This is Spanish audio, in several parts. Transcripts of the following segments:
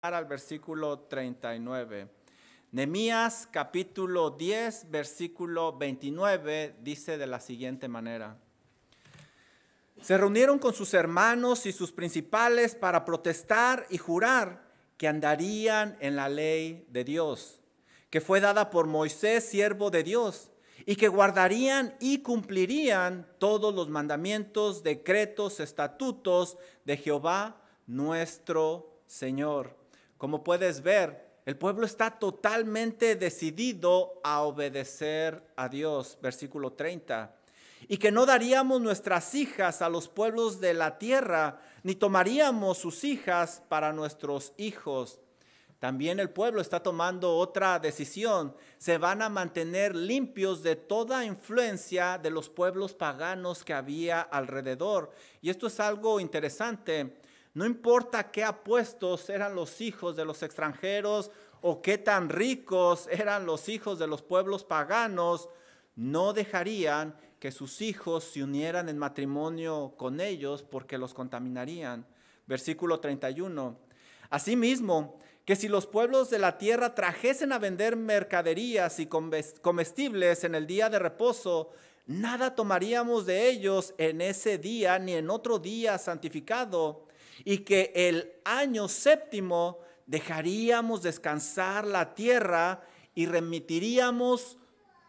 al versículo 39. Nemías capítulo 10, versículo 29 dice de la siguiente manera. Se reunieron con sus hermanos y sus principales para protestar y jurar que andarían en la ley de Dios, que fue dada por Moisés, siervo de Dios, y que guardarían y cumplirían todos los mandamientos, decretos, estatutos de Jehová nuestro Señor. Como puedes ver, el pueblo está totalmente decidido a obedecer a Dios, versículo 30. Y que no daríamos nuestras hijas a los pueblos de la tierra, ni tomaríamos sus hijas para nuestros hijos. También el pueblo está tomando otra decisión. Se van a mantener limpios de toda influencia de los pueblos paganos que había alrededor. Y esto es algo interesante no importa qué apuestos eran los hijos de los extranjeros o qué tan ricos eran los hijos de los pueblos paganos, no dejarían que sus hijos se unieran en matrimonio con ellos porque los contaminarían. Versículo 31. Asimismo, que si los pueblos de la tierra trajesen a vender mercaderías y comestibles en el día de reposo, nada tomaríamos de ellos en ese día ni en otro día santificado y que el año séptimo dejaríamos descansar la tierra y remitiríamos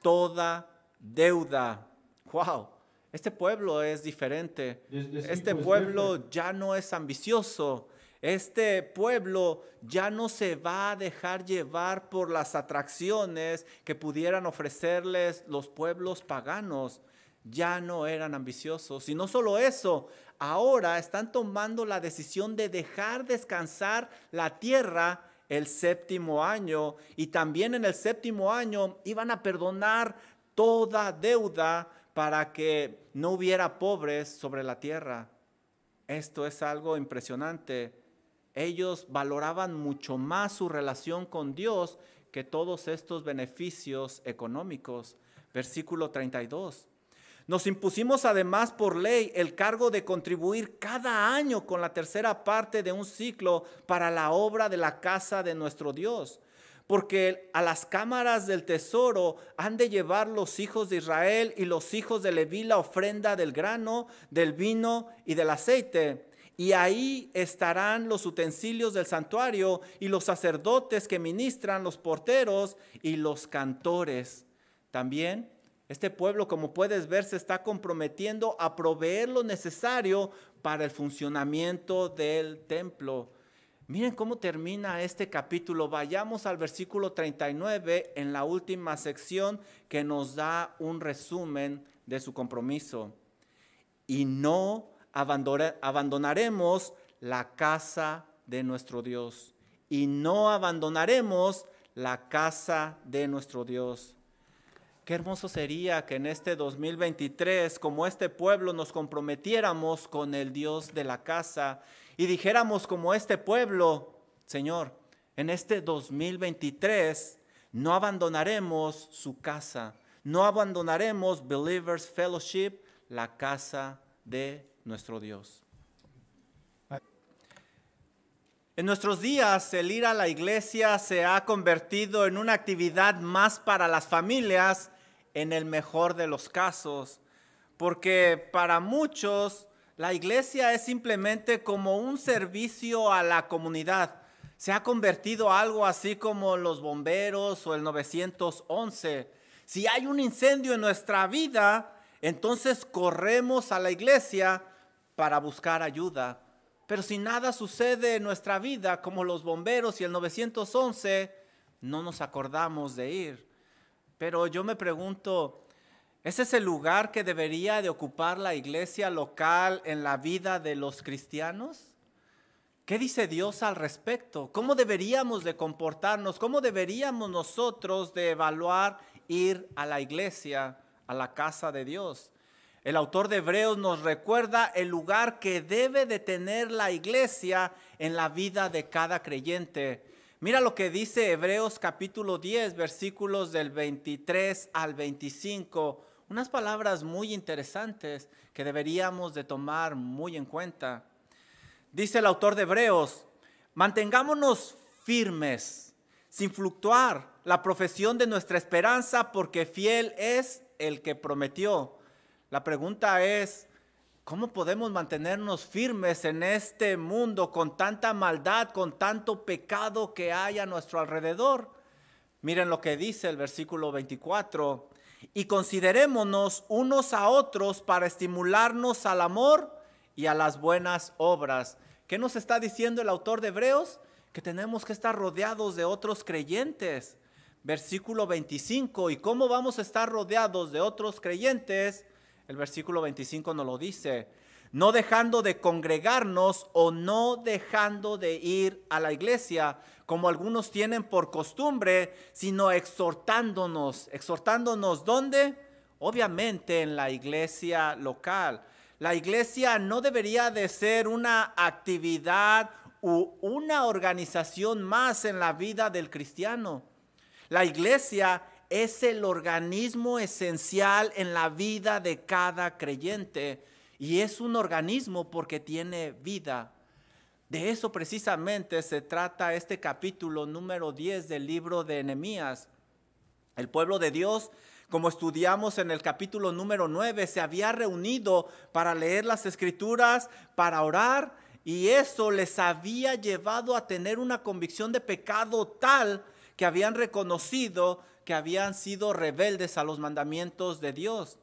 toda deuda. Wow, este pueblo es diferente. Este pueblo ya no es ambicioso. Este pueblo ya no se va a dejar llevar por las atracciones que pudieran ofrecerles los pueblos paganos. Ya no eran ambiciosos. Y no solo eso, ahora están tomando la decisión de dejar descansar la tierra el séptimo año y también en el séptimo año iban a perdonar toda deuda para que no hubiera pobres sobre la tierra. Esto es algo impresionante. Ellos valoraban mucho más su relación con Dios que todos estos beneficios económicos. Versículo 32. Nos impusimos además por ley el cargo de contribuir cada año con la tercera parte de un ciclo para la obra de la casa de nuestro Dios. Porque a las cámaras del tesoro han de llevar los hijos de Israel y los hijos de Leví la ofrenda del grano, del vino y del aceite. Y ahí estarán los utensilios del santuario y los sacerdotes que ministran, los porteros y los cantores. También este pueblo, como puedes ver, se está comprometiendo a proveer lo necesario para el funcionamiento del templo. Miren cómo termina este capítulo. Vayamos al versículo 39 en la última sección que nos da un resumen de su compromiso. Y no abandonaremos la casa de nuestro Dios. Y no abandonaremos la casa de nuestro Dios. Qué hermoso sería que en este 2023, como este pueblo, nos comprometiéramos con el Dios de la casa y dijéramos como este pueblo, Señor, en este 2023 no abandonaremos su casa, no abandonaremos Believers Fellowship, la casa de nuestro Dios. En nuestros días el ir a la iglesia se ha convertido en una actividad más para las familias en el mejor de los casos, porque para muchos la iglesia es simplemente como un servicio a la comunidad. Se ha convertido algo así como los bomberos o el 911. Si hay un incendio en nuestra vida, entonces corremos a la iglesia para buscar ayuda. Pero si nada sucede en nuestra vida, como los bomberos y el 911, no nos acordamos de ir. Pero yo me pregunto, ¿ese es el lugar que debería de ocupar la iglesia local en la vida de los cristianos? ¿Qué dice Dios al respecto? ¿Cómo deberíamos de comportarnos? ¿Cómo deberíamos nosotros de evaluar ir a la iglesia, a la casa de Dios? El autor de Hebreos nos recuerda el lugar que debe de tener la iglesia en la vida de cada creyente. Mira lo que dice Hebreos capítulo 10, versículos del 23 al 25. Unas palabras muy interesantes que deberíamos de tomar muy en cuenta. Dice el autor de Hebreos, mantengámonos firmes, sin fluctuar la profesión de nuestra esperanza, porque fiel es el que prometió. La pregunta es, ¿cómo podemos mantenernos firmes en este mundo con tanta maldad, con tanto pecado que hay a nuestro alrededor? Miren lo que dice el versículo 24. Y considerémonos unos a otros para estimularnos al amor y a las buenas obras. ¿Qué nos está diciendo el autor de Hebreos? Que tenemos que estar rodeados de otros creyentes. Versículo 25. ¿Y cómo vamos a estar rodeados de otros creyentes? El versículo 25 nos lo dice. No dejando de congregarnos o no dejando de ir a la iglesia, como algunos tienen por costumbre, sino exhortándonos. ¿Exhortándonos dónde? Obviamente en la iglesia local. La iglesia no debería de ser una actividad u una organización más en la vida del cristiano. La iglesia es el organismo esencial en la vida de cada creyente y es un organismo porque tiene vida. De eso precisamente se trata este capítulo número 10 del libro de Nehemías. El pueblo de Dios como estudiamos en el capítulo número 9, se había reunido para leer las escrituras, para orar, y eso les había llevado a tener una convicción de pecado tal que habían reconocido que habían sido rebeldes a los mandamientos de Dios.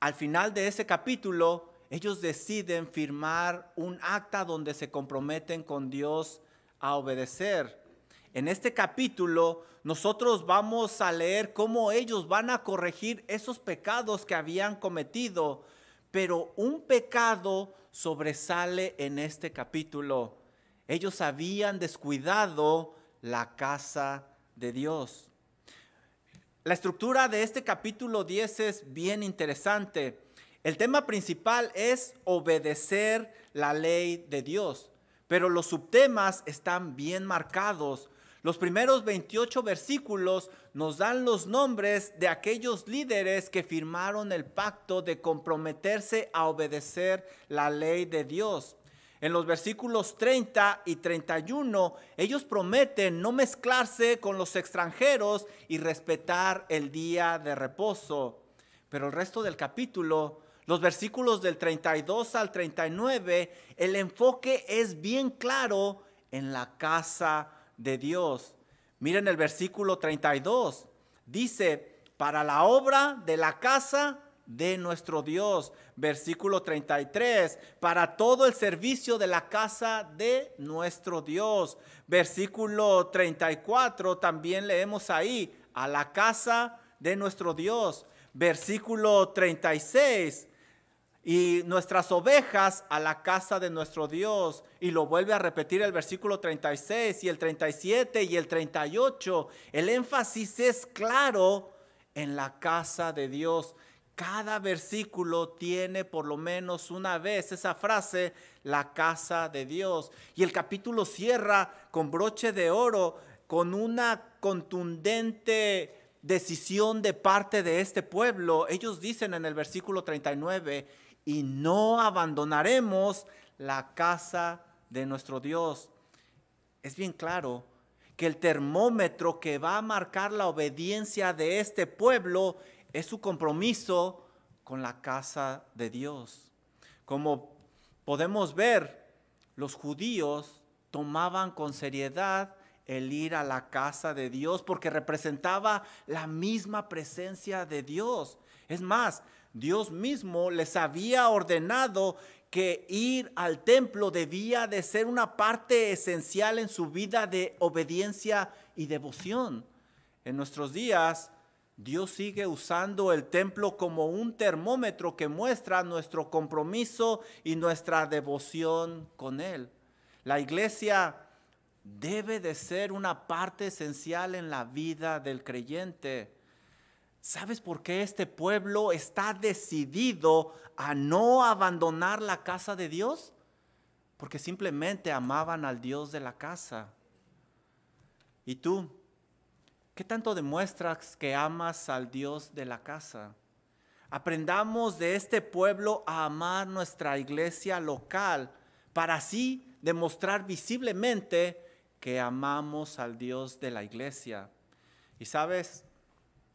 Al final de ese capítulo, ellos deciden firmar un acta donde se comprometen con Dios a obedecer. En este capítulo nosotros vamos a leer cómo ellos van a corregir esos pecados que habían cometido, pero un pecado sobresale en este capítulo. Ellos habían descuidado la casa de Dios. La estructura de este capítulo 10 es bien interesante. El tema principal es obedecer la ley de Dios, pero los subtemas están bien marcados. Los primeros 28 versículos nos dan los nombres de aquellos líderes que firmaron el pacto de comprometerse a obedecer la ley de Dios. En los versículos 30 y 31, ellos prometen no mezclarse con los extranjeros y respetar el día de reposo. Pero el resto del capítulo, los versículos del 32 al 39, el enfoque es bien claro en la casa de Dios. Miren el versículo 32. Dice, para la obra de la casa de nuestro Dios. Versículo 33, para todo el servicio de la casa de nuestro Dios. Versículo 34, también leemos ahí, a la casa de nuestro Dios. Versículo 36, y nuestras ovejas a la casa de nuestro Dios. Y lo vuelve a repetir el versículo 36 y el 37 y el 38. El énfasis es claro en la casa de Dios. Cada versículo tiene por lo menos una vez esa frase, la casa de Dios. Y el capítulo cierra con broche de oro, con una contundente decisión de parte de este pueblo. Ellos dicen en el versículo 39, y no abandonaremos la casa de nuestro Dios. Es bien claro que el termómetro que va a marcar la obediencia de este pueblo es su compromiso con la casa de Dios. Como podemos ver, los judíos tomaban con seriedad el ir a la casa de Dios porque representaba la misma presencia de Dios. Es más, Dios mismo les había ordenado que ir al templo debía de ser una parte esencial en su vida de obediencia y devoción. En nuestros días, Dios sigue usando el templo como un termómetro que muestra nuestro compromiso y nuestra devoción con Él. La iglesia debe de ser una parte esencial en la vida del creyente. ¿Sabes por qué este pueblo está decidido a no abandonar la casa de Dios? Porque simplemente amaban al Dios de la casa. ¿Y tú? ¿Qué tanto demuestras que amas al Dios de la casa? Aprendamos de este pueblo a amar nuestra iglesia local para así demostrar visiblemente que amamos al Dios de la iglesia. Y sabes,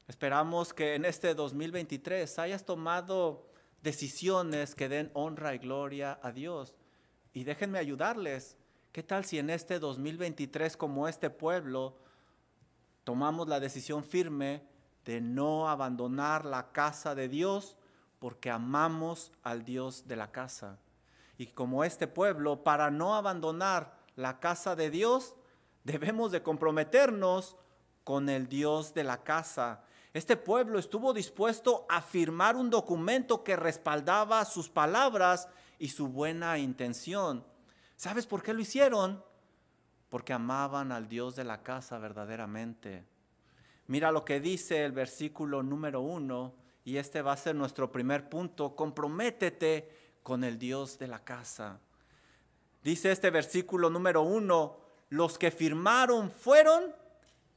esperamos que en este 2023 hayas tomado decisiones que den honra y gloria a Dios. Y déjenme ayudarles. ¿Qué tal si en este 2023 como este pueblo tomamos la decisión firme de no abandonar la casa de Dios porque amamos al Dios de la casa? Y como este pueblo, para no abandonar la casa de Dios, debemos de comprometernos con el Dios de la casa. Este pueblo estuvo dispuesto a firmar un documento que respaldaba sus palabras y su buena intención. ¿Sabes por qué lo hicieron? Porque amaban al Dios de la casa verdaderamente. Mira lo que dice el versículo número uno, y este va a ser nuestro primer punto. Comprométete con el Dios de la casa. Dice este versículo número uno, los que firmaron fueron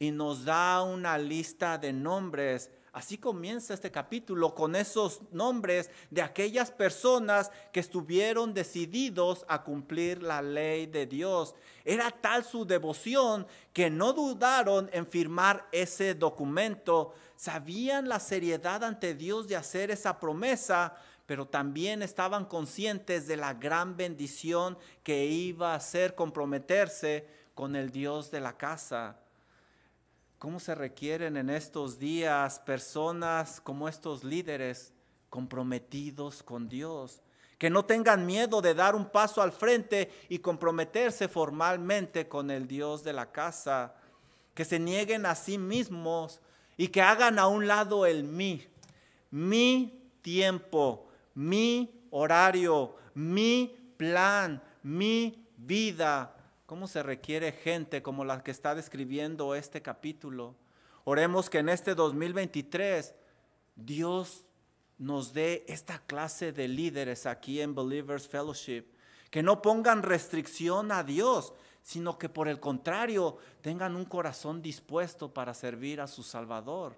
y nos da una lista de nombres. Así comienza este capítulo con esos nombres de aquellas personas que estuvieron decididos a cumplir la ley de Dios. Era tal su devoción que no dudaron en firmar ese documento. Sabían la seriedad ante Dios de hacer esa promesa, pero también estaban conscientes de la gran bendición que iba a ser comprometerse con el Dios de la casa. ¿Cómo se requieren en estos días personas como estos líderes comprometidos con Dios? Que no tengan miedo de dar un paso al frente y comprometerse formalmente con el Dios de la casa. Que se nieguen a sí mismos y que hagan a un lado el mí, mi tiempo, mi horario, mi plan, mi vida. ¿Cómo se requiere gente como la que está describiendo este capítulo? Oremos que en este 2023 Dios nos dé esta clase de líderes aquí en Believers Fellowship, que no pongan restricción a Dios, sino que por el contrario tengan un corazón dispuesto para servir a su Salvador.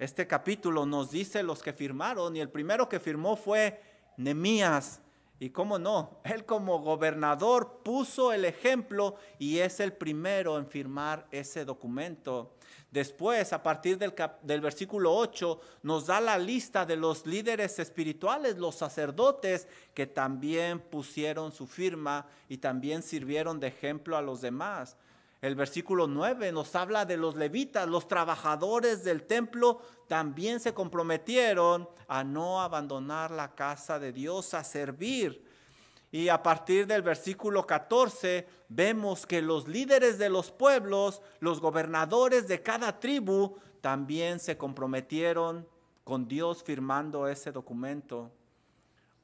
Este capítulo nos dice los que firmaron y el primero que firmó fue Nemías. Y cómo no, él como gobernador puso el ejemplo y es el primero en firmar ese documento. Después, a partir del, del, versículo 8, nos da la lista de los líderes espirituales, los sacerdotes, que también pusieron su firma y también sirvieron de ejemplo a los demás. El versículo 9 nos habla de los levitas, los trabajadores del templo también se comprometieron a no abandonar la casa de Dios, a servir. Y a partir del versículo 14 vemos que los líderes de los pueblos, los gobernadores de cada tribu, también se comprometieron con Dios firmando ese documento.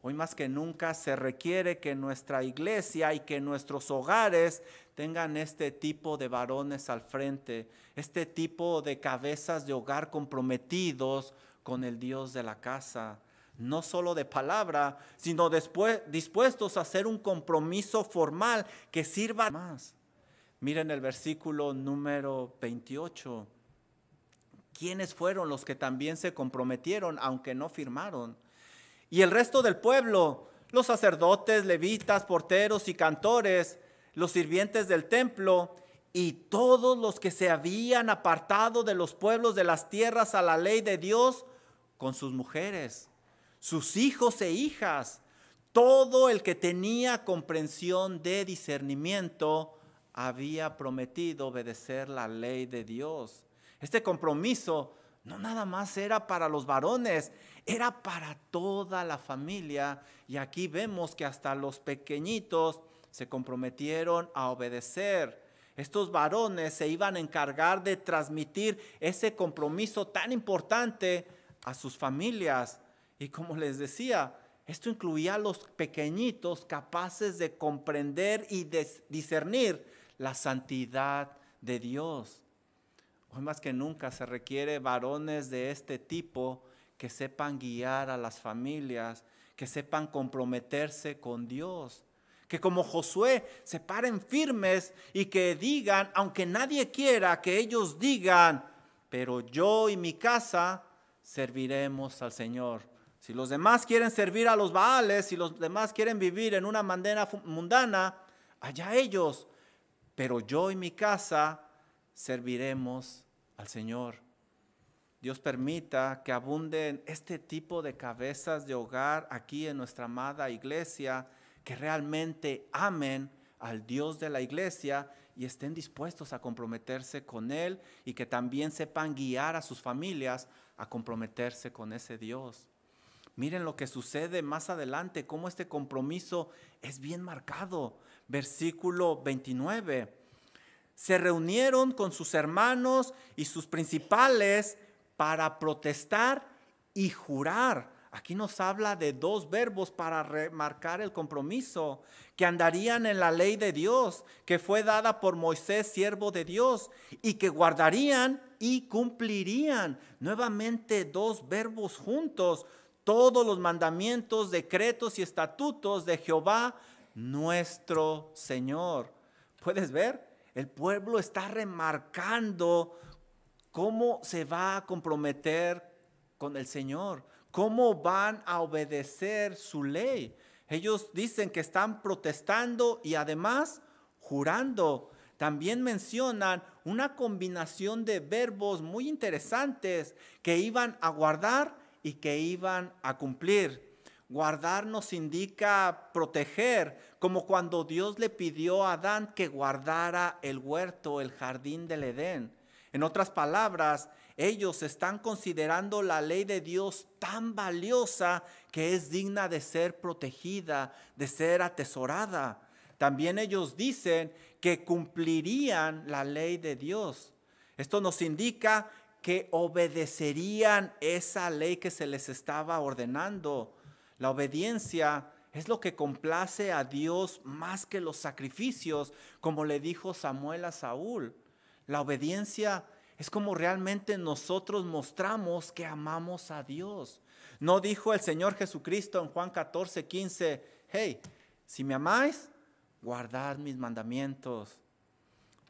Hoy más que nunca se requiere que nuestra iglesia y que nuestros hogares tengan este tipo de varones al frente, este tipo de cabezas de hogar comprometidos con el Dios de la casa, no solo de palabra, sino después, dispuestos a hacer un compromiso formal que sirva más. Miren el versículo número 28. ¿Quiénes fueron los que también se comprometieron, aunque no firmaron? Y el resto del pueblo, los sacerdotes, levitas, porteros y cantores, los sirvientes del templo y todos los que se habían apartado de los pueblos de las tierras a la ley de Dios con sus mujeres, sus hijos e hijas, todo el que tenía comprensión de discernimiento había prometido obedecer la ley de Dios. Este compromiso no nada más era para los varones, era para toda la familia. Y aquí vemos que hasta los pequeñitos se comprometieron a obedecer. Estos varones se iban a encargar de transmitir ese compromiso tan importante a sus familias. Y como les decía, esto incluía a los pequeñitos capaces de comprender y discernir la santidad de Dios. Hoy más que nunca se requiere varones de este tipo que sepan guiar a las familias, que sepan comprometerse con Dios. Que como Josué se paren firmes y que digan, aunque nadie quiera, que ellos digan, pero yo y mi casa serviremos al Señor. Si los demás quieren servir a los Baales, si los demás quieren vivir en una manera mundana, allá ellos. pero yo y mi casa serviremos al Señor. Dios permita que abunden este tipo de cabezas de hogar aquí en nuestra amada iglesia, que realmente amen al Dios de la iglesia y estén dispuestos a comprometerse con Él y que también sepan guiar a sus familias a comprometerse con ese Dios. Miren lo que sucede más adelante, cómo este compromiso es bien marcado. Versículo 29. Se reunieron con sus hermanos y sus principales para protestar y jurar. Aquí nos habla de dos verbos para remarcar el compromiso, que andarían en la ley de Dios, que fue dada por Moisés, siervo de Dios, y que guardarían y cumplirían. Nuevamente dos verbos juntos, todos los mandamientos, decretos y estatutos de Jehová, nuestro Señor. ¿Puedes ver? El pueblo está remarcando ¿Cómo se va a comprometer con el Señor? ¿Cómo van a obedecer su ley? Ellos dicen que están protestando y además jurando. También mencionan una combinación de verbos muy interesantes que iban a guardar y que iban a cumplir. Guardar nos indica proteger, como cuando Dios le pidió a Adán que guardara el huerto, el jardín del Edén. En otras palabras, ellos están considerando la ley de Dios tan valiosa que es digna de ser protegida, de ser atesorada. También ellos dicen que cumplirían la ley de Dios. Esto nos indica que obedecerían esa ley que se les estaba ordenando. La obediencia es lo que complace a Dios más que los sacrificios, como le dijo Samuel a Saúl. La obediencia es como realmente nosotros mostramos que amamos a Dios. No dijo el Señor Jesucristo en Juan 14, 15, hey, si me amáis, guardad mis mandamientos.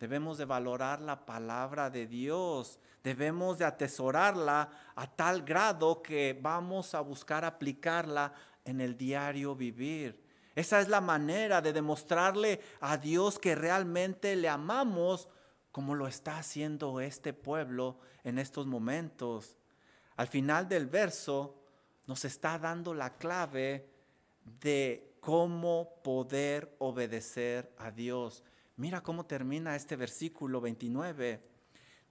Debemos de valorar la palabra de Dios. Debemos de atesorarla a tal grado que vamos a buscar aplicarla en el diario vivir. Esa es la manera de demostrarle a Dios que realmente le amamos como lo está haciendo este pueblo en estos momentos. Al final del verso nos está dando la clave de cómo poder obedecer a Dios. Mira cómo termina este versículo 29.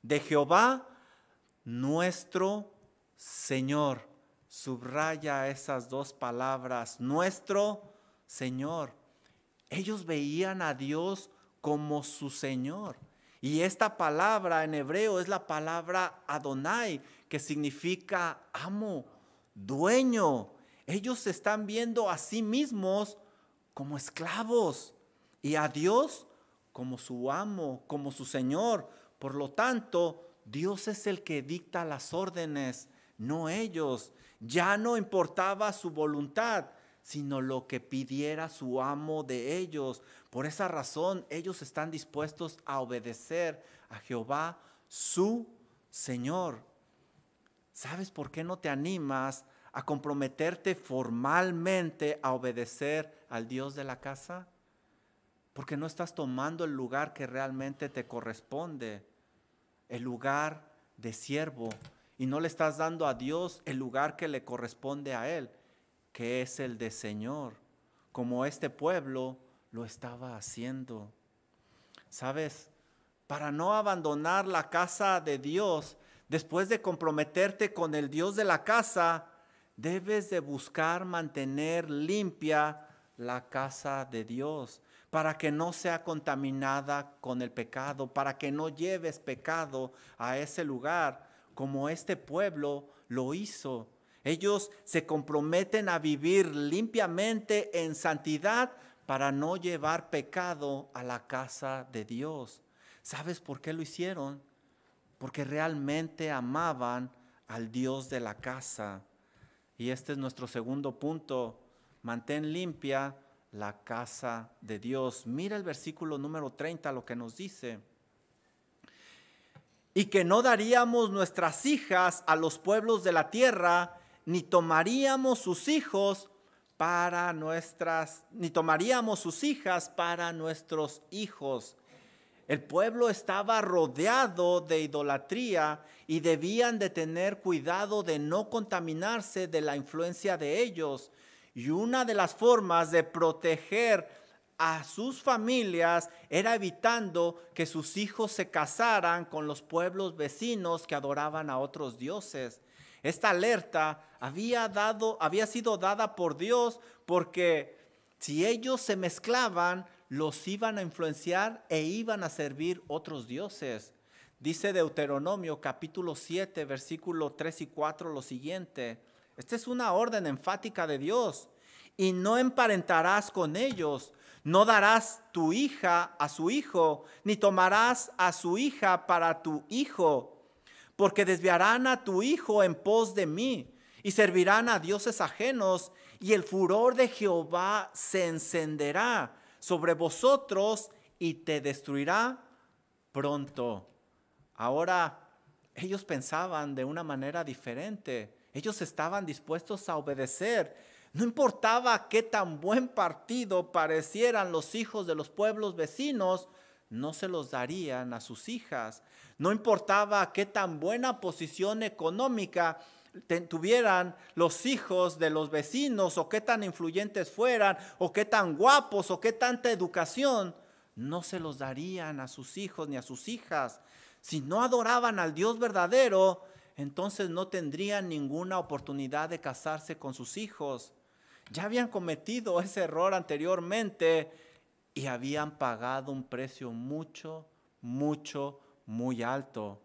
De Jehová nuestro Señor. Subraya esas dos palabras, nuestro Señor. Ellos veían a Dios como su Señor. Y esta palabra en hebreo es la palabra Adonai, que significa amo, dueño. Ellos se están viendo a sí mismos como esclavos y a Dios como su amo, como su Señor. Por lo tanto, Dios es el que dicta las órdenes, no ellos. Ya no importaba su voluntad, sino lo que pidiera su amo de ellos. Por esa razón ellos están dispuestos a obedecer a Jehová, su Señor. ¿Sabes por qué no te animas a comprometerte formalmente a obedecer al Dios de la casa? Porque no estás tomando el lugar que realmente te corresponde, el lugar de siervo, y no le estás dando a Dios el lugar que le corresponde a Él que es el de Señor, como este pueblo lo estaba haciendo. ¿Sabes? Para no abandonar la casa de Dios, después de comprometerte con el Dios de la casa, debes de buscar mantener limpia la casa de Dios, para que no sea contaminada con el pecado, para que no lleves pecado a ese lugar, como este pueblo lo hizo ellos se comprometen a vivir limpiamente en santidad para no llevar pecado a la casa de Dios. ¿Sabes por qué lo hicieron? Porque realmente amaban al Dios de la casa. Y este es nuestro segundo punto. Mantén limpia la casa de Dios. Mira el versículo número 30, lo que nos dice. Y que no daríamos nuestras hijas a los pueblos de la tierra ni tomaríamos sus hijos para nuestras, ni tomaríamos sus hijas para nuestros hijos. El pueblo estaba rodeado de idolatría y debían de tener cuidado de no contaminarse de la influencia de ellos. Y una de las formas de proteger a sus familias era evitando que sus hijos se casaran con los pueblos vecinos que adoraban a otros dioses. Esta alerta había, dado, había sido dada por Dios porque si ellos se mezclaban, los iban a influenciar e iban a servir otros dioses. Dice Deuteronomio capítulo 7, versículo 3 y 4 lo siguiente. Esta es una orden enfática de Dios. Y no emparentarás con ellos, no darás tu hija a su hijo, ni tomarás a su hija para tu hijo, porque desviarán a tu hijo en pos de mí y servirán a dioses ajenos, y el furor de Jehová se encenderá sobre vosotros y te destruirá pronto. Ahora, ellos pensaban de una manera diferente. Ellos estaban dispuestos a obedecer no importaba qué tan buen partido parecieran los hijos de los pueblos vecinos, no se los darían a sus hijas. No importaba qué tan buena posición económica tuvieran los hijos de los vecinos o qué tan influyentes fueran o qué tan guapos o qué tanta educación, no se los darían a sus hijos ni a sus hijas. Si no adoraban al Dios verdadero, entonces no tendrían ninguna oportunidad de casarse con sus hijos. Ya habían cometido ese error anteriormente y habían pagado un precio mucho, mucho, muy alto.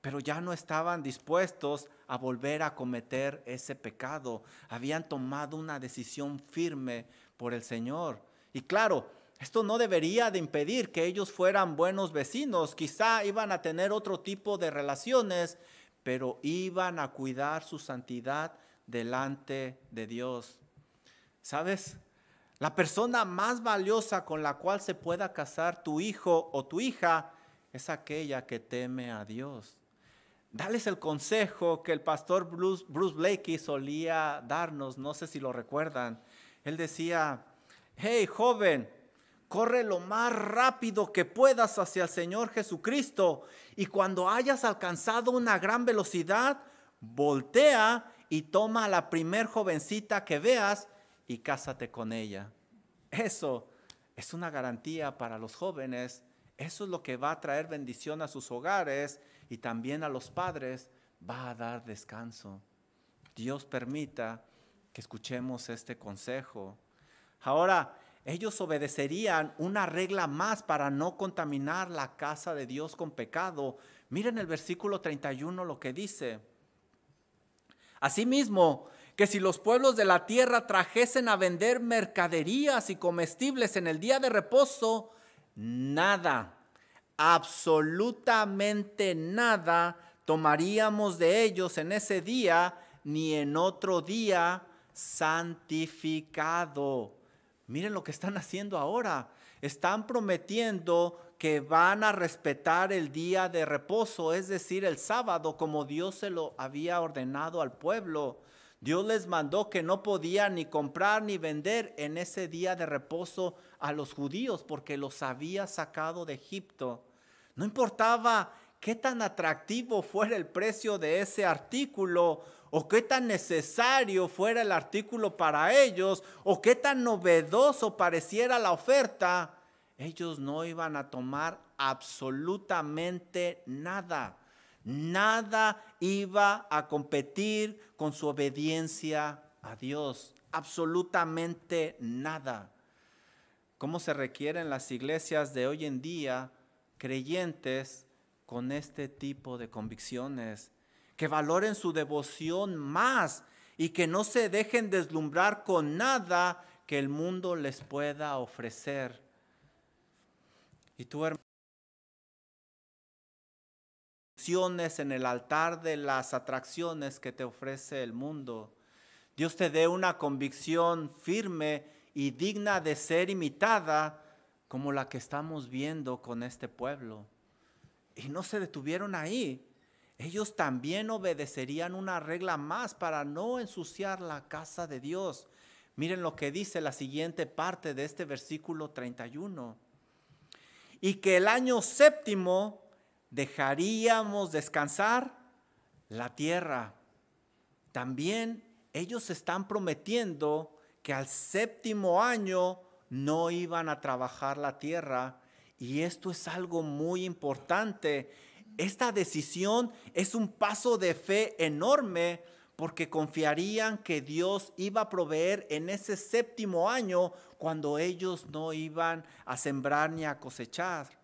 Pero ya no estaban dispuestos a volver a cometer ese pecado. Habían tomado una decisión firme por el Señor. Y claro, esto no debería de impedir que ellos fueran buenos vecinos. Quizá iban a tener otro tipo de relaciones, pero iban a cuidar su santidad delante de Dios. ¿Sabes? La persona más valiosa con la cual se pueda casar tu hijo o tu hija es aquella que teme a Dios. Dales el consejo que el pastor Bruce, Bruce Blakey solía darnos, no sé si lo recuerdan. Él decía, hey joven, corre lo más rápido que puedas hacia el Señor Jesucristo y cuando hayas alcanzado una gran velocidad, voltea y toma a la primer jovencita que veas y cásate con ella. Eso es una garantía para los jóvenes. Eso es lo que va a traer bendición a sus hogares y también a los padres va a dar descanso. Dios permita que escuchemos este consejo. Ahora, ellos obedecerían una regla más para no contaminar la casa de Dios con pecado. Miren el versículo 31 lo que dice. Asimismo, que si los pueblos de la tierra trajesen a vender mercaderías y comestibles en el día de reposo, nada, absolutamente nada tomaríamos de ellos en ese día ni en otro día santificado. Miren lo que están haciendo ahora. Están prometiendo que van a respetar el día de reposo, es decir, el sábado, como Dios se lo había ordenado al pueblo. Dios les mandó que no podían ni comprar ni vender en ese día de reposo a los judíos porque los había sacado de Egipto. No importaba qué tan atractivo fuera el precio de ese artículo o qué tan necesario fuera el artículo para ellos o qué tan novedoso pareciera la oferta, ellos no iban a tomar absolutamente nada Nada iba a competir con su obediencia a Dios. Absolutamente nada. ¿Cómo se requieren las iglesias de hoy en día creyentes con este tipo de convicciones? Que valoren su devoción más y que no se dejen deslumbrar con nada que el mundo les pueda ofrecer. Y tú, hermano, en el altar de las atracciones que te ofrece el mundo. Dios te dé una convicción firme y digna de ser imitada como la que estamos viendo con este pueblo. Y no se detuvieron ahí. Ellos también obedecerían una regla más para no ensuciar la casa de Dios. Miren lo que dice la siguiente parte de este versículo 31 y que el año séptimo dejaríamos descansar la tierra. También ellos están prometiendo que al séptimo año no iban a trabajar la tierra. Y esto es algo muy importante. Esta decisión es un paso de fe enorme porque confiarían que Dios iba a proveer en ese séptimo año cuando ellos no iban a sembrar ni a cosechar.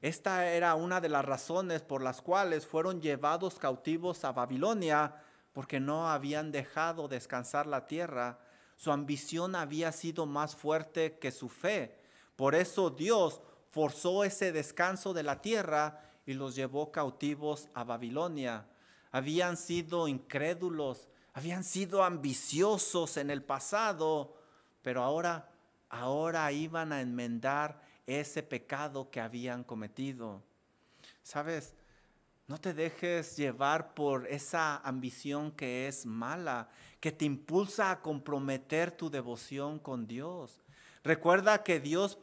Esta era una de las razones por las cuales fueron llevados cautivos a Babilonia, porque no habían dejado descansar la tierra. Su ambición había sido más fuerte que su fe. Por eso Dios forzó ese descanso de la tierra y los llevó cautivos a Babilonia habían sido incrédulos, habían sido ambiciosos en el pasado, pero ahora, ahora iban a enmendar ese pecado que habían cometido. ¿Sabes? No te dejes llevar por esa ambición que es mala, que te impulsa a comprometer tu devoción con Dios. Recuerda que Dios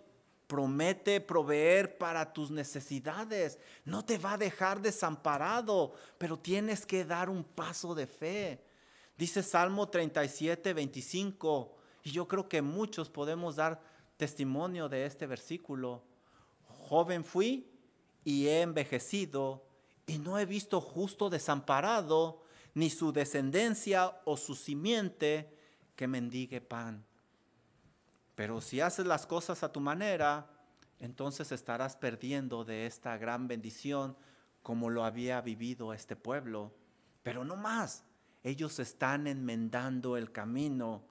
promete proveer para tus necesidades. No te va a dejar desamparado, pero tienes que dar un paso de fe. Dice Salmo 37, 25, y yo creo que muchos podemos dar testimonio de este versículo. Joven fui y he envejecido, y no he visto justo desamparado, ni su descendencia o su simiente que mendigue pan. Pero si haces las cosas a tu manera, entonces estarás perdiendo de esta gran bendición como lo había vivido este pueblo. Pero no más, ellos están enmendando el camino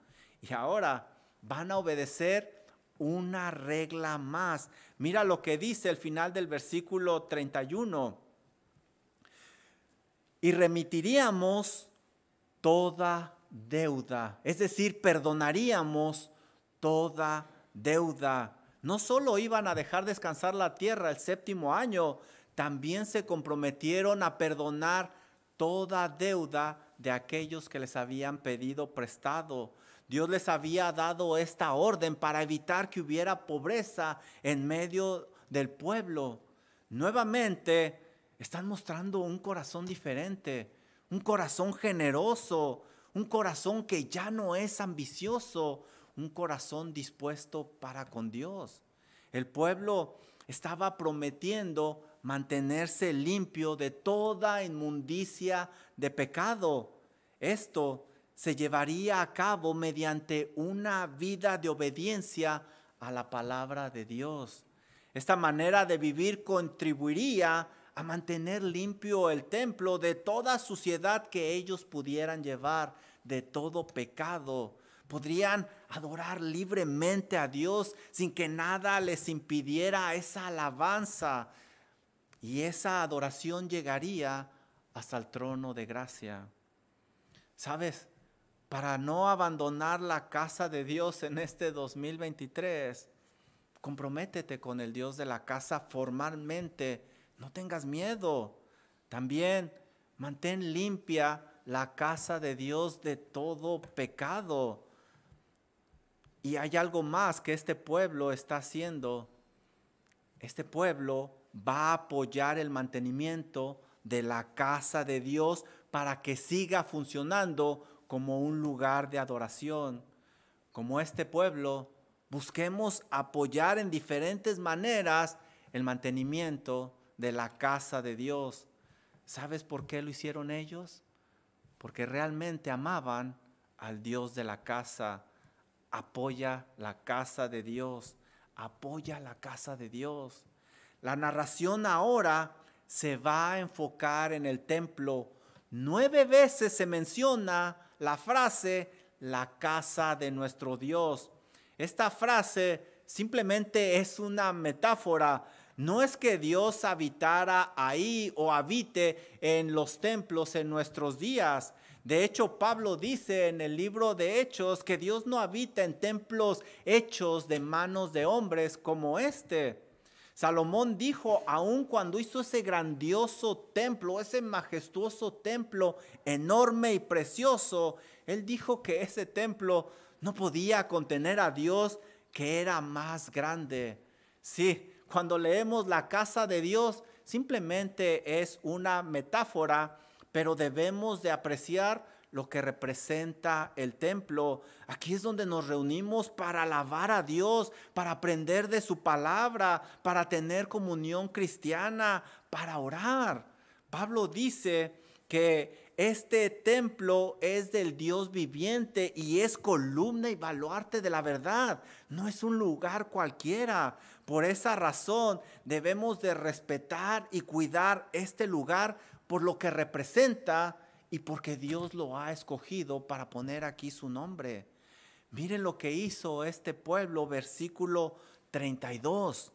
y ahora van a obedecer una regla más. Mira lo que dice el final del versículo 31. Y remitiríamos toda deuda, es decir, perdonaríamos toda deuda. No solo iban a dejar descansar la tierra el séptimo año, también se comprometieron a perdonar toda deuda de aquellos que les habían pedido prestado. Dios les había dado esta orden para evitar que hubiera pobreza en medio del pueblo. Nuevamente están mostrando un corazón diferente, un corazón generoso, un corazón que ya no es ambicioso, un corazón dispuesto para con Dios. El pueblo estaba prometiendo mantenerse limpio de toda inmundicia de pecado. Esto se llevaría a cabo mediante una vida de obediencia a la palabra de Dios. Esta manera de vivir contribuiría a mantener limpio el templo de toda suciedad que ellos pudieran llevar, de todo pecado podrían adorar libremente a Dios sin que nada les impidiera esa alabanza. Y esa adoración llegaría hasta el trono de gracia. ¿Sabes? Para no abandonar la casa de Dios en este 2023, comprométete con el Dios de la casa formalmente. No tengas miedo. También mantén limpia la casa de Dios de todo pecado. Y hay algo más que este pueblo está haciendo. Este pueblo va a apoyar el mantenimiento de la casa de Dios para que siga funcionando como un lugar de adoración. Como este pueblo, busquemos apoyar en diferentes maneras el mantenimiento de la casa de Dios. ¿Sabes por qué lo hicieron ellos? Porque realmente amaban al Dios de la casa apoya la casa de Dios, apoya la casa de Dios. La narración ahora se va a enfocar en el templo. Nueve veces se menciona la frase, la casa de nuestro Dios. Esta frase simplemente es una metáfora. No es que Dios habitara ahí o habite en los templos en nuestros días. De hecho, Pablo dice en el libro de Hechos que Dios no habita en templos hechos de manos de hombres como este. Salomón dijo, aun cuando hizo ese grandioso templo, ese majestuoso templo enorme y precioso, él dijo que ese templo no podía contener a Dios que era más grande. Sí, cuando leemos la casa de Dios, simplemente es una metáfora, pero debemos de apreciar lo que representa el templo. Aquí es donde nos reunimos para alabar a Dios, para aprender de su palabra, para tener comunión cristiana, para orar. Pablo dice que este templo es del Dios viviente y es columna y baluarte de la verdad. No es un lugar cualquiera. Por esa razón debemos de respetar y cuidar este lugar por lo que representa y porque Dios lo ha escogido para poner aquí su nombre. Miren lo que hizo este pueblo, versículo 32.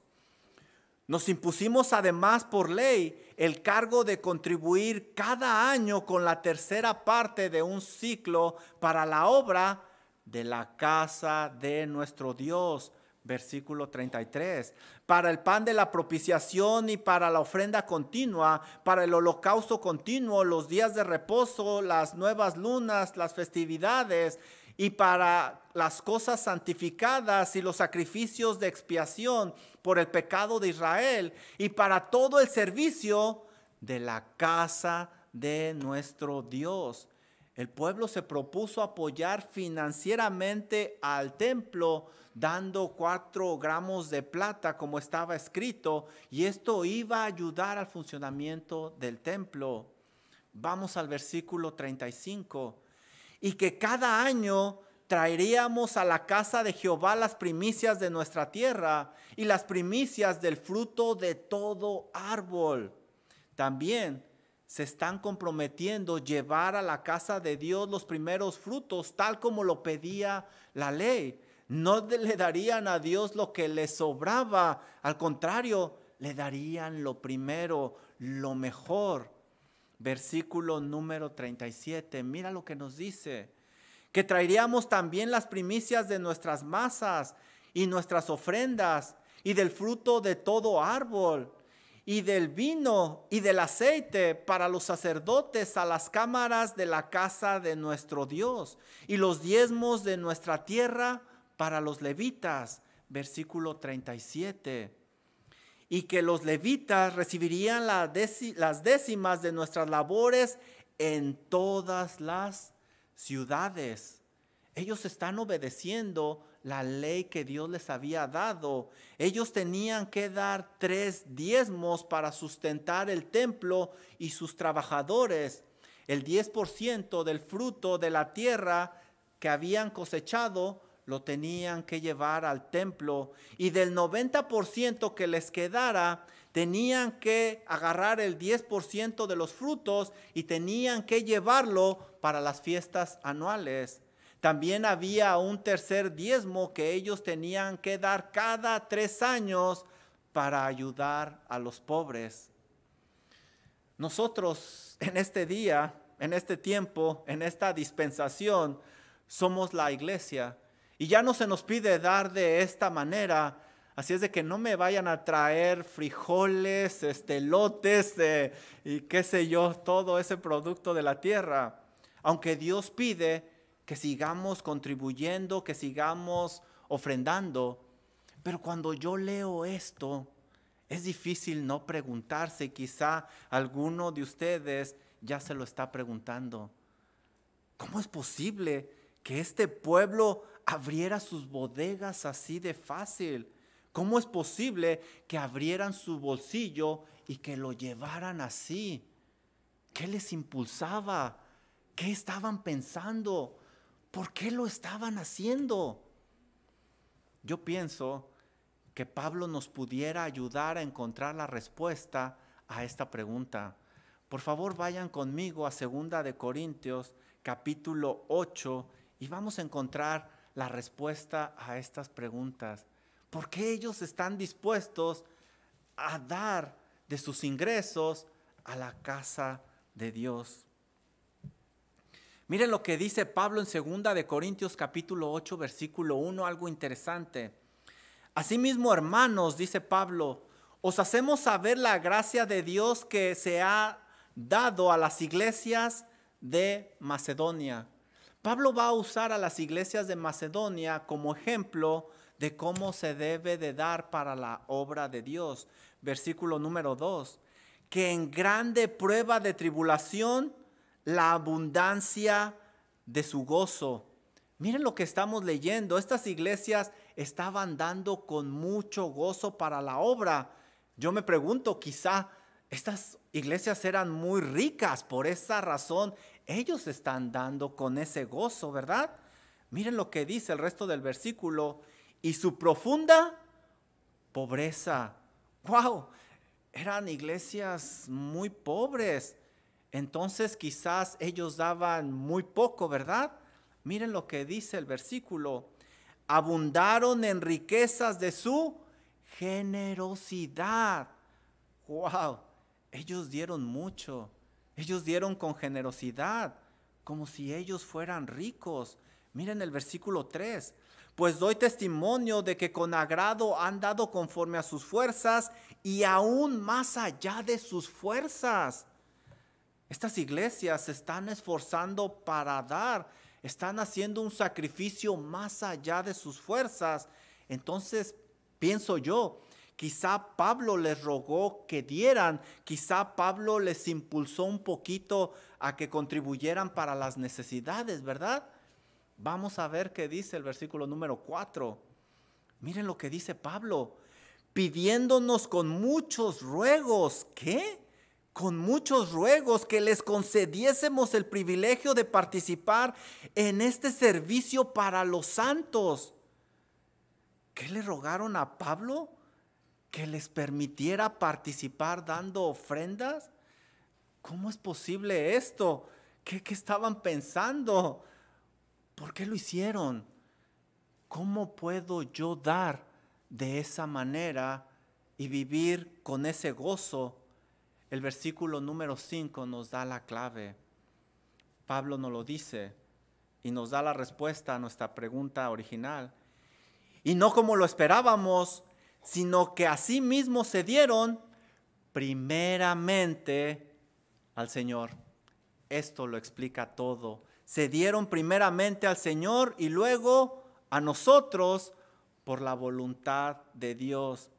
Nos impusimos además por ley el cargo de contribuir cada año con la tercera parte de un ciclo para la obra de la casa de nuestro Dios. Versículo 33. Para el pan de la propiciación y para la ofrenda continua, para el holocausto continuo, los días de reposo, las nuevas lunas, las festividades y para las cosas santificadas y los sacrificios de expiación por el pecado de Israel y para todo el servicio de la casa de nuestro Dios. El pueblo se propuso apoyar financieramente al templo dando cuatro gramos de plata como estaba escrito y esto iba a ayudar al funcionamiento del templo. Vamos al versículo 35 y que cada año traeríamos a la casa de Jehová las primicias de nuestra tierra y las primicias del fruto de todo árbol. También se están comprometiendo llevar a la casa de Dios los primeros frutos, tal como lo pedía la ley. No le darían a Dios lo que le sobraba, al contrario, le darían lo primero, lo mejor. Versículo número 37, mira lo que nos dice que traeríamos también las primicias de nuestras masas y nuestras ofrendas y del fruto de todo árbol y del vino y del aceite para los sacerdotes a las cámaras de la casa de nuestro Dios y los diezmos de nuestra tierra para los levitas. Versículo 37 y que los levitas recibirían las décimas de nuestras labores en todas las ciudades. Ellos están obedeciendo la ley que Dios les había dado. Ellos tenían que dar tres diezmos para sustentar el templo y sus trabajadores. El 10% del fruto de la tierra que habían cosechado lo tenían que llevar al templo y del 90% que les quedara, tenían que agarrar el 10% de los frutos y tenían que llevarlo para las fiestas anuales. También había un tercer diezmo que ellos tenían que dar cada tres años para ayudar a los pobres. Nosotros en este día, en este tiempo, en esta dispensación, somos la iglesia. Y ya no se nos pide dar de esta manera, Así es de que no me vayan a traer frijoles, este, lotes eh, y qué sé yo, todo ese producto de la tierra. Aunque Dios pide que sigamos contribuyendo, que sigamos ofrendando. Pero cuando yo leo esto, es difícil no preguntarse, quizá alguno de ustedes ya se lo está preguntando. ¿Cómo es posible que este pueblo abriera sus bodegas así de fácil? ¿Cómo es posible que abrieran su bolsillo y que lo llevaran así? ¿Qué les impulsaba? ¿Qué estaban pensando? ¿Por qué lo estaban haciendo? Yo pienso que Pablo nos pudiera ayudar a encontrar la respuesta a esta pregunta. Por favor, vayan conmigo a Segunda de Corintios, capítulo 8, y vamos a encontrar la respuesta a estas preguntas. ¿Por qué ellos están dispuestos a dar de sus ingresos a la casa de Dios? Miren lo que dice Pablo en 2 de Corintios capítulo 8 versículo 1, algo interesante. Asimismo, hermanos, dice Pablo, os hacemos saber la gracia de Dios que se ha dado a las iglesias de Macedonia. Pablo va a usar a las iglesias de Macedonia como ejemplo de cómo se debe de dar para la obra de Dios. Versículo número 2, que en grande prueba de tribulación, la abundancia de su gozo. Miren lo que estamos leyendo. Estas iglesias estaban dando con mucho gozo para la obra. Yo me pregunto, quizá estas iglesias eran muy ricas, por esa razón ellos están dando con ese gozo, ¿verdad? Miren lo que dice el resto del versículo. Y su profunda pobreza. ¡Wow! Eran iglesias muy pobres. Entonces quizás ellos daban muy poco, ¿verdad? Miren lo que dice el versículo. Abundaron en riquezas de su generosidad. ¡Wow! Ellos dieron mucho. Ellos dieron con generosidad, como si ellos fueran ricos. Miren el versículo 3. Pues doy testimonio de que con agrado han dado conforme a sus fuerzas y aún más allá de sus fuerzas. Estas iglesias se están esforzando para dar, están haciendo un sacrificio más allá de sus fuerzas. Entonces, pienso yo, Quizá Pablo les rogó que dieran, quizá Pablo les impulsó un poquito a que contribuyeran para las necesidades, ¿verdad? Vamos a ver qué dice el versículo número 4. Miren lo que dice Pablo, pidiéndonos con muchos ruegos, ¿qué? Con muchos ruegos que les concediésemos el privilegio de participar en este servicio para los santos. ¿Qué le rogaron a Pablo? que les permitiera participar dando ofrendas? ¿Cómo es posible esto? ¿Qué, estaban pensando? ¿Por qué lo hicieron? ¿Cómo puedo yo dar de esa manera y vivir con ese gozo? El versículo número 5 nos da la clave. Pablo nos lo dice y nos da la respuesta a nuestra pregunta original. Y no como lo esperábamos, sino que asimismo se dieron primeramente al Señor. Esto lo explica todo. Se dieron primeramente al Señor y luego a nosotros por la voluntad de Dios.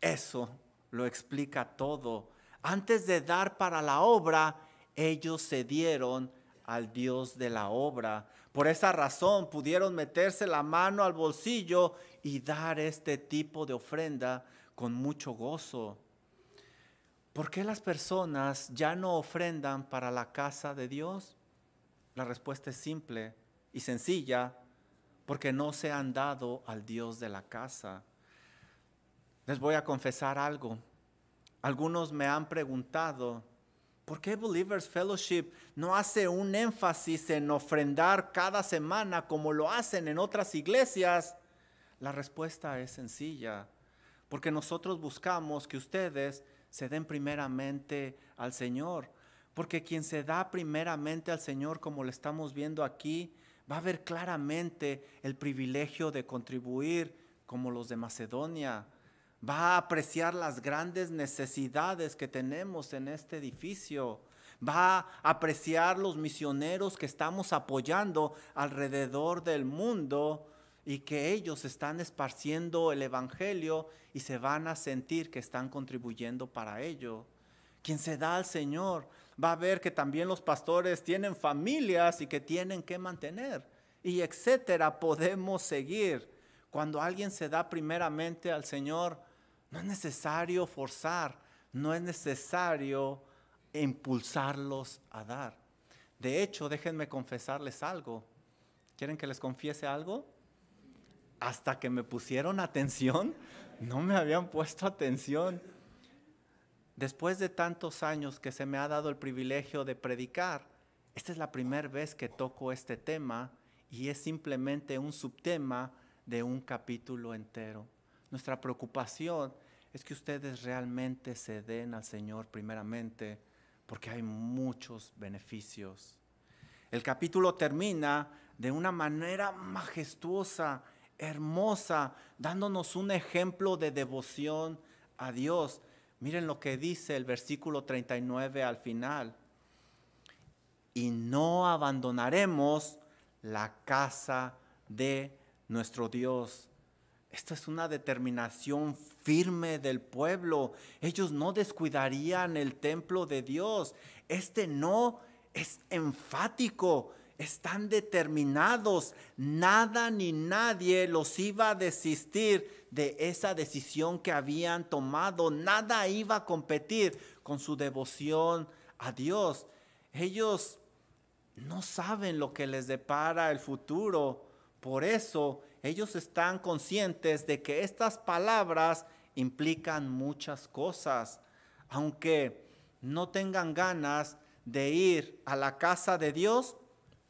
Eso lo explica todo. Antes de dar para la obra, ellos se dieron al Dios de la obra. Por esa razón pudieron meterse la mano al bolsillo y dar este tipo de ofrenda con mucho gozo. ¿Por qué las personas ya no ofrendan para la casa de Dios? La respuesta es simple y sencilla, porque no se han dado al Dios de la casa. Les voy a confesar algo. Algunos me han preguntado, ¿Por qué Believers Fellowship no hace un énfasis en ofrendar cada semana como lo hacen en otras iglesias? La respuesta es sencilla, porque nosotros buscamos que ustedes se den primeramente al Señor, porque quien se da primeramente al Señor, como lo estamos viendo aquí, va a ver claramente el privilegio de contribuir como los de Macedonia, va a apreciar las grandes necesidades que tenemos en este edificio, va a apreciar los misioneros que estamos apoyando alrededor del mundo y que ellos están esparciendo el Evangelio y se van a sentir que están contribuyendo para ello. Quien se da al Señor va a ver que también los pastores tienen familias y que tienen que mantener y etcétera. Podemos seguir. Cuando alguien se da primeramente al Señor, no es necesario forzar, no es necesario impulsarlos a dar. De hecho, déjenme confesarles algo. ¿Quieren que les confiese algo? Hasta que me pusieron atención, no me habían puesto atención. Después de tantos años que se me ha dado el privilegio de predicar, esta es la primera vez que toco este tema y es simplemente un subtema de un capítulo entero. Nuestra preocupación es que ustedes realmente se den al Señor primeramente porque hay muchos beneficios. El capítulo termina de una manera majestuosa, hermosa, dándonos un ejemplo de devoción a Dios. Miren lo que dice el versículo 39 al final. Y no abandonaremos la casa de nuestro Dios. Esta es una determinación firme del pueblo. Ellos no descuidarían el templo de Dios. Este no es enfático. Están determinados. Nada ni nadie los iba a desistir de esa decisión que habían tomado. Nada iba a competir con su devoción a Dios. Ellos no saben lo que les depara el futuro. Por eso ellos están conscientes de que estas palabras implican muchas cosas. Aunque no tengan ganas de ir a la casa de Dios,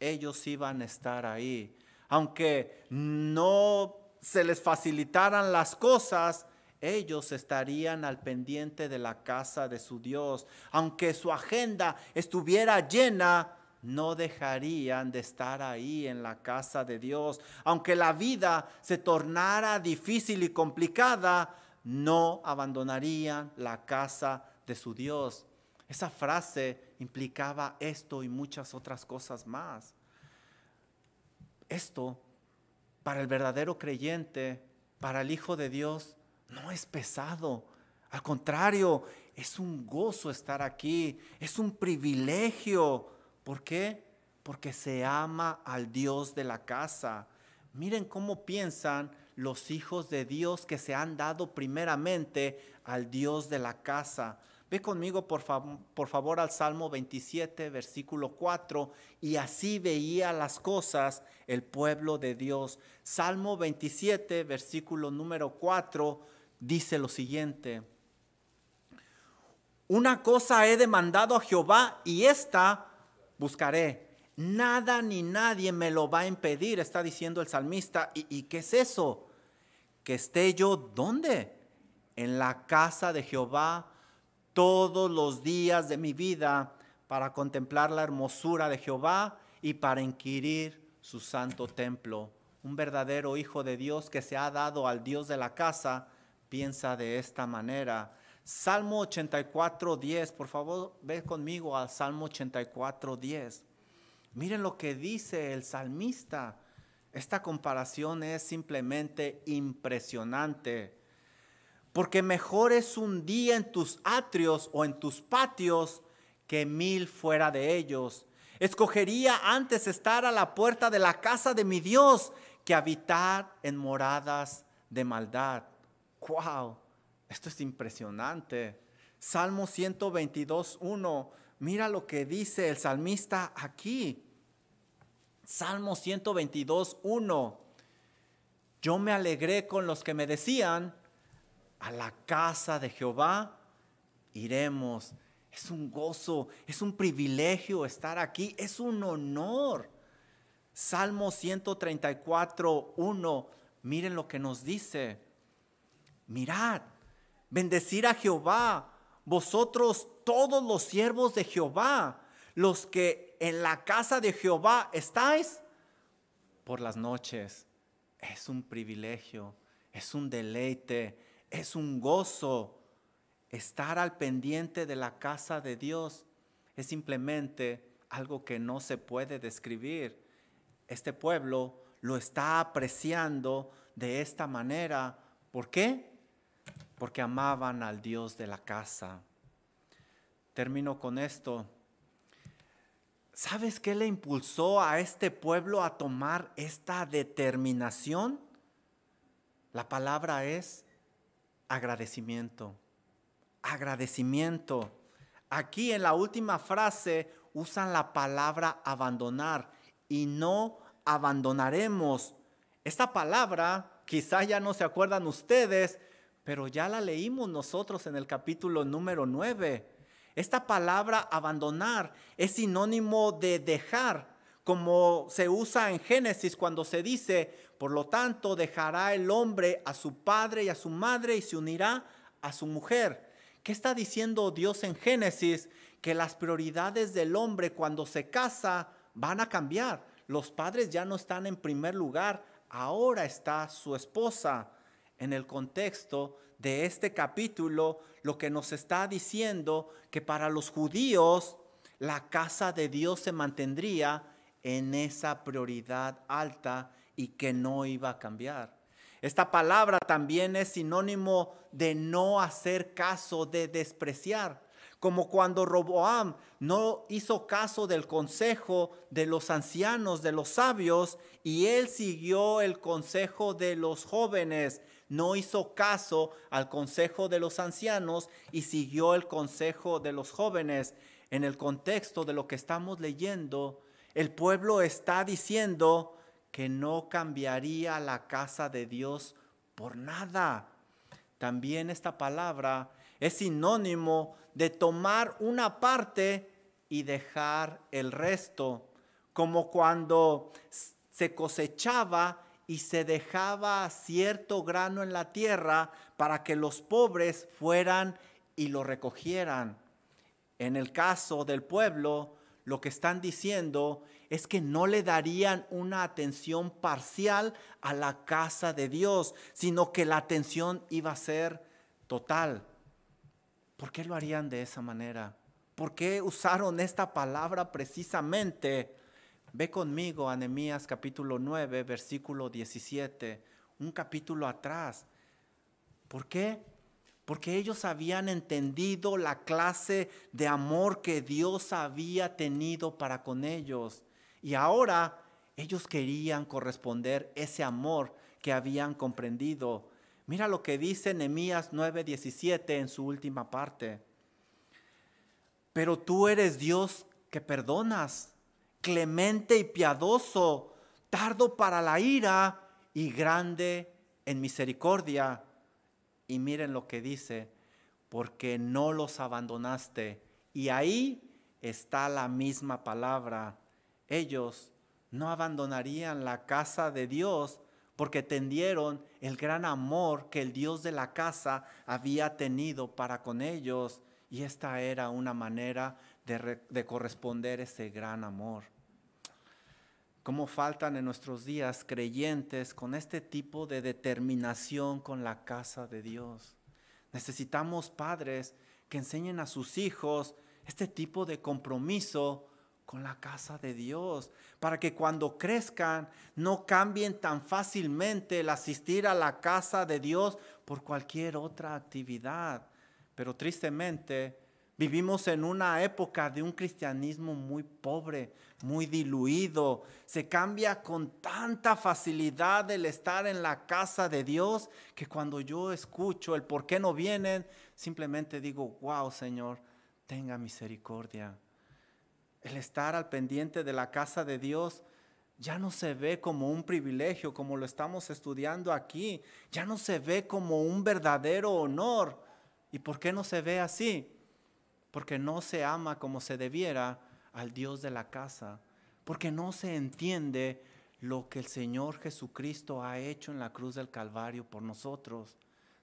ellos iban a estar ahí. Aunque no se les facilitaran las cosas, ellos estarían al pendiente de la casa de su Dios. Aunque su agenda estuviera llena, no dejarían de estar ahí en la casa de Dios. Aunque la vida se tornara difícil y complicada, no abandonarían la casa de su Dios. Esa frase implicaba esto y muchas otras cosas más. Esto, para el verdadero creyente, para el Hijo de Dios, no es pesado. Al contrario, es un gozo estar aquí, es un privilegio ¿Por qué? Porque se ama al Dios de la casa. Miren cómo piensan los hijos de Dios que se han dado primeramente al Dios de la casa. Ve conmigo por, favor al Salmo 27, versículo 4, y así veía las cosas el pueblo de Dios. Salmo 27, versículo número 4, dice lo siguiente. Una cosa he demandado a Jehová y esta buscaré. Nada ni nadie me lo va a impedir, está diciendo el salmista. ¿Y, qué es eso? Que esté yo, ¿dónde? En la casa de Jehová todos los días de mi vida para contemplar la hermosura de Jehová y para inquirir su santo templo. Un verdadero hijo de Dios que se ha dado al Dios de la casa piensa de esta manera. Salmo 84, 10. Por favor, ve conmigo al Salmo 84, 10. Miren lo que dice el salmista. Esta comparación es simplemente impresionante. Porque mejor es un día en tus atrios o en tus patios que mil fuera de ellos. Escogería antes estar a la puerta de la casa de mi Dios que habitar en moradas de maldad. ¡Wow! Esto es impresionante. Salmo 122, 1. Mira lo que dice el salmista aquí. Salmo 122, 1. Yo me alegré con los que me decían, a la casa de Jehová iremos. Es un gozo, es un privilegio estar aquí, es un honor. Salmo 134, 1. Miren lo que nos dice. Mirad, Bendecir a Jehová, vosotros todos los siervos de Jehová, los que en la casa de Jehová estáis por las noches. Es un privilegio, es un deleite, es un gozo. Estar al pendiente de la casa de Dios es simplemente algo que no se puede describir. Este pueblo lo está apreciando de esta manera. ¿Por qué? Porque amaban al Dios de la casa. Termino con esto. ¿Sabes qué le impulsó a este pueblo a tomar esta determinación? La palabra es agradecimiento. Agradecimiento. Aquí en la última frase usan la palabra abandonar y no abandonaremos. Esta palabra, quizá ya no se acuerdan ustedes, pero ya la leímos nosotros en el capítulo número 9. Esta palabra abandonar es sinónimo de dejar, como se usa en Génesis cuando se dice, por lo tanto dejará el hombre a su padre y a su madre y se unirá a su mujer. ¿Qué está diciendo Dios en Génesis? Que las prioridades del hombre cuando se casa van a cambiar. Los padres ya no están en primer lugar, ahora está su esposa en el contexto de este capítulo, lo que nos está diciendo que para los judíos la casa de Dios se mantendría en esa prioridad alta y que no iba a cambiar. Esta palabra también es sinónimo de no hacer caso, de despreciar. Como cuando Roboam no hizo caso del consejo de los ancianos, de los sabios, y él siguió el consejo de los jóvenes. No hizo caso al consejo de los ancianos y siguió el consejo de los jóvenes. En el contexto de lo que estamos leyendo, el pueblo está diciendo, que no cambiaría la casa de Dios por nada. También esta palabra es sinónimo de tomar una parte y dejar el resto, como cuando se cosechaba y se dejaba cierto grano en la tierra para que los pobres fueran y lo recogieran. En el caso del pueblo, lo que están diciendo es que no le darían una atención parcial a la casa de Dios, sino que la atención iba a ser total. ¿Por qué lo harían de esa manera? ¿Por qué usaron esta palabra precisamente? Ve conmigo a Nehemías capítulo 9, versículo 17, un capítulo atrás. ¿Por qué? porque ellos habían entendido la clase de amor que Dios había tenido para con ellos. Y ahora ellos querían corresponder ese amor que habían comprendido. Mira lo que dice Nehemías 9:17 en su última parte. Pero tú eres Dios que perdonas, clemente y piadoso, tardo para la ira y grande en misericordia y miren lo que dice, porque no los abandonaste. Y ahí está la misma palabra. Ellos no abandonarían la casa de Dios porque tendieron el gran amor que el Dios de la casa había tenido para con ellos. Y esta era una manera de, de corresponder ese gran amor. ¿Cómo faltan en nuestros días creyentes con este tipo de determinación con la casa de Dios? Necesitamos padres que enseñen a sus hijos este tipo de compromiso con la casa de Dios, para que cuando crezcan no cambien tan fácilmente el asistir a la casa de Dios por cualquier otra actividad. Pero tristemente Vivimos en una época de un cristianismo muy pobre, muy diluido. Se cambia con tanta facilidad el estar en la casa de Dios que cuando yo escucho el por qué no vienen, simplemente digo, wow Señor, tenga misericordia. El estar al pendiente de la casa de Dios ya no se ve como un privilegio como lo estamos estudiando aquí. Ya no se ve como un verdadero honor. ¿Y por qué no se ve así? Porque no se ama como se debiera al Dios de la casa, porque no se entiende lo que el Señor Jesucristo ha hecho en la cruz del Calvario por nosotros.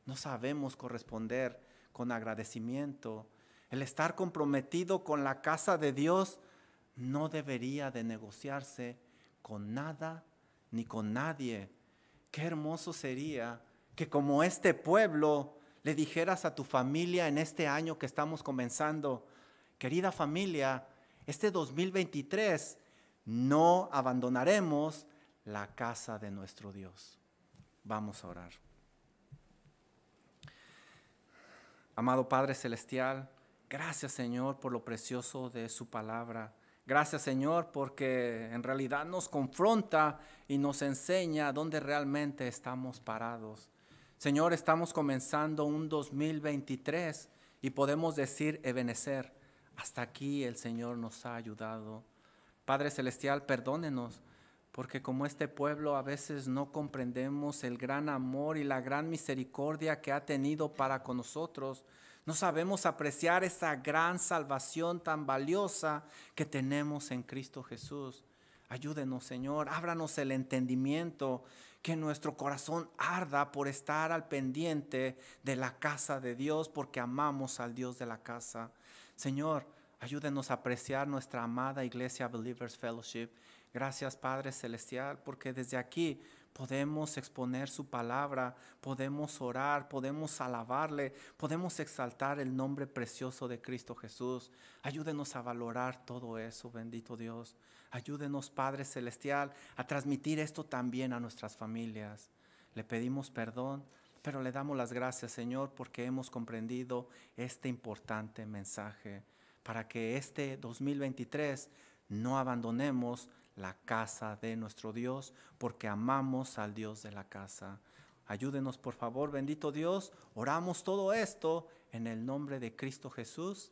No sabemos corresponder con agradecimiento. El estar comprometido con la casa de Dios no debería de negociarse con nada ni con nadie. Qué hermoso sería que como este pueblo le dijeras a tu familia en este año que estamos comenzando, querida familia, este 2023 no abandonaremos la casa de nuestro Dios. Vamos a orar. Amado Padre Celestial, gracias Señor por lo precioso de su palabra. Gracias Señor porque en realidad nos confronta y nos enseña dónde realmente estamos parados. Señor, estamos comenzando un 2023 y podemos decir, Ebenecer, hasta aquí el Señor nos ha ayudado. Padre Celestial, perdónenos, porque como este pueblo a veces no comprendemos el gran amor y la gran misericordia que ha tenido para con nosotros. No sabemos apreciar esa gran salvación tan valiosa que tenemos en Cristo Jesús. Ayúdenos, Señor, ábranos el entendimiento que nuestro corazón arda por estar al pendiente de la casa de Dios, porque amamos al Dios de la casa. Señor, ayúdenos a apreciar nuestra amada iglesia Believers Fellowship. Gracias Padre Celestial, porque desde aquí podemos exponer su palabra, podemos orar, podemos alabarle, podemos exaltar el nombre precioso de Cristo Jesús. Ayúdenos a valorar todo eso, bendito Dios. Ayúdenos, Padre Celestial, a transmitir esto también a nuestras familias. le pedimos perdón, pero le damos las gracias, Señor, porque hemos comprendido este importante mensaje para que este 2023 no abandonemos la casa de nuestro Dios, porque amamos al Dios de la casa. Ayúdenos, por favor, bendito Dios. Oramos todo esto en el nombre de Cristo Jesús.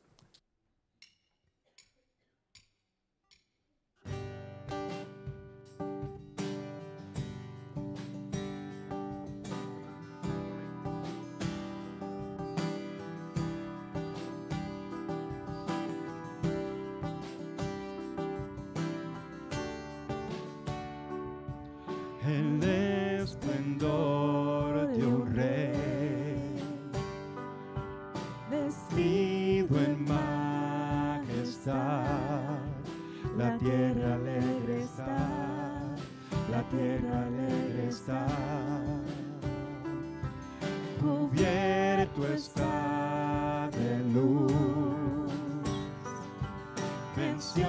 El esplendor de un rey, vestido en majestad, la tierra alegre está, la tierra alegre está, cubierto está de luz, venció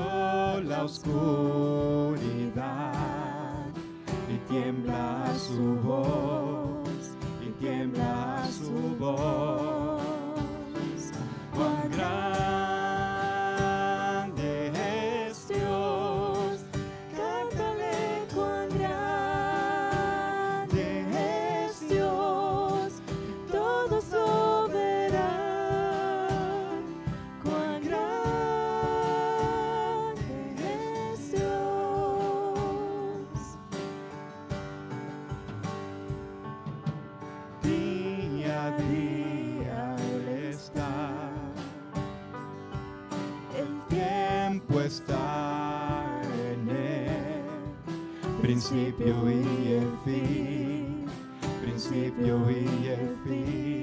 la oscuridad tiembla su voz, y tiembla su voz. Cuán grande principio y el fin, principio y el fin.